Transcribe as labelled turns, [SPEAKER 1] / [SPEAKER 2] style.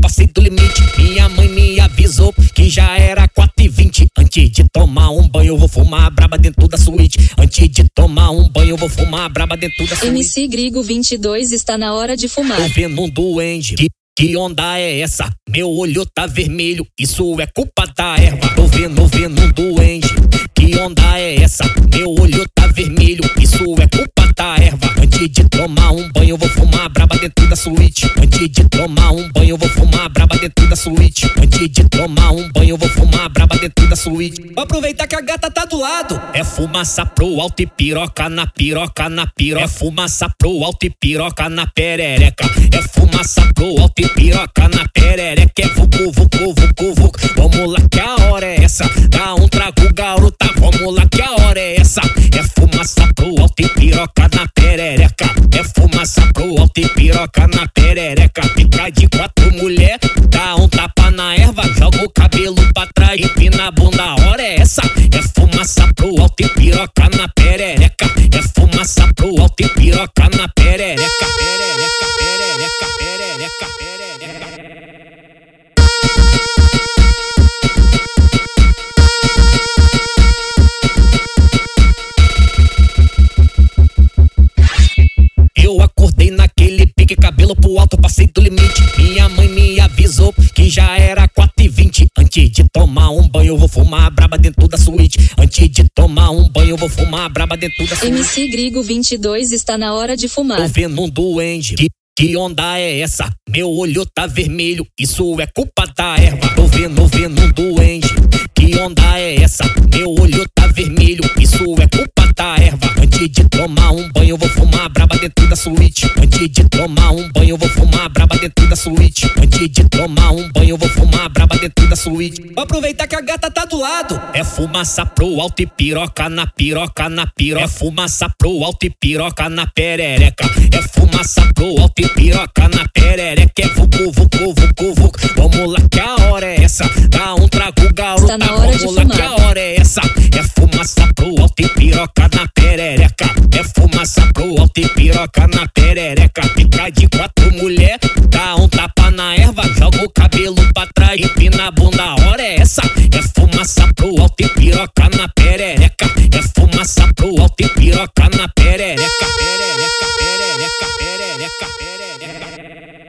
[SPEAKER 1] passei do limite. Minha mãe me avisou que já era 4 e 20 Antes de tomar um banho, eu vou fumar braba dentro da suíte. Antes de tomar um banho, eu vou fumar braba dentro da suíte.
[SPEAKER 2] MC Grigo 22 está na hora de fumar.
[SPEAKER 1] Tô vendo um duende. Que, que onda é essa? Meu olho tá vermelho, isso é culpa da erva. Tô vendo, vendo um duende. Que onda é essa? Meu olho tá vermelho, isso é culpa da erva. Antes de tomar um banho, eu vou suíte. Antes de tomar um banho, eu vou fumar braba dentro da suíte. Antes de tomar um banho, eu vou fumar braba dentro da suíte. Vou aproveitar que a gata tá do lado. É fumaça pro alto e piroca na piroca na piroca. É fumaça pro alto e piroca na perereca. É fumaça pro alto e piroca na perereca. É vucu, vucu, vucu, vucu. Vamos lá que a hora é essa. Dá um trago, garota. Vamos lá que a hora é essa. É fumaça pro alto e piroca na perereca. É fumaça pro alto e piroca na perereca. Fica de quatro mulher, dá um tapa na erva, joga o cabelo pra trás, empina a bunda. A hora é essa. É fumaça pro alto e piroca na perereca. É fumaça pro alto e piroca na perereca. Perereca, pro alto, passei do limite. Minha mãe me avisou que já era 4 e 20 Antes de tomar um banho, eu vou fumar braba dentro da suíte. Antes de tomar um banho, eu vou fumar braba dentro da suíte.
[SPEAKER 2] MC Grigo 22 está na hora de
[SPEAKER 1] Tô
[SPEAKER 2] fumar.
[SPEAKER 1] vendo um duende. Que, que onda é essa? Meu olho tá vermelho, isso é culpa da erva. Tô vendo, vendo um duende. Que onda é essa? Meu olho tá dentro da suíte. Antes de tomar um banho, eu vou fumar braba dentro da suíte. Antes de tomar um banho, eu vou fumar braba dentro da suíte. Vou aproveitar que a gata tá do lado. É fumaça pro alto e piroca na piroca na piroca. É fumaça pro alto e piroca na perereca. É fumaça pro alto e piroca na perereca. É vucu, vucu, vucu, vucu. Vamos lá que a hora é essa. Dá um trago, garota.
[SPEAKER 2] Está na hora de
[SPEAKER 1] Vamos lá que a hora é essa. É fumaça pro alto e piroca na perereca. É fumaça pro desce piroca na perereca, fica de quatro mulher, dá um tapa na erva, joga o cabelo pra trás, empina a bunda, a hora é essa, é fumaça pro alto e piroca na perereca, é fumaça pro alto e piroca na perereca, perereca, perereca, perereca, perereca.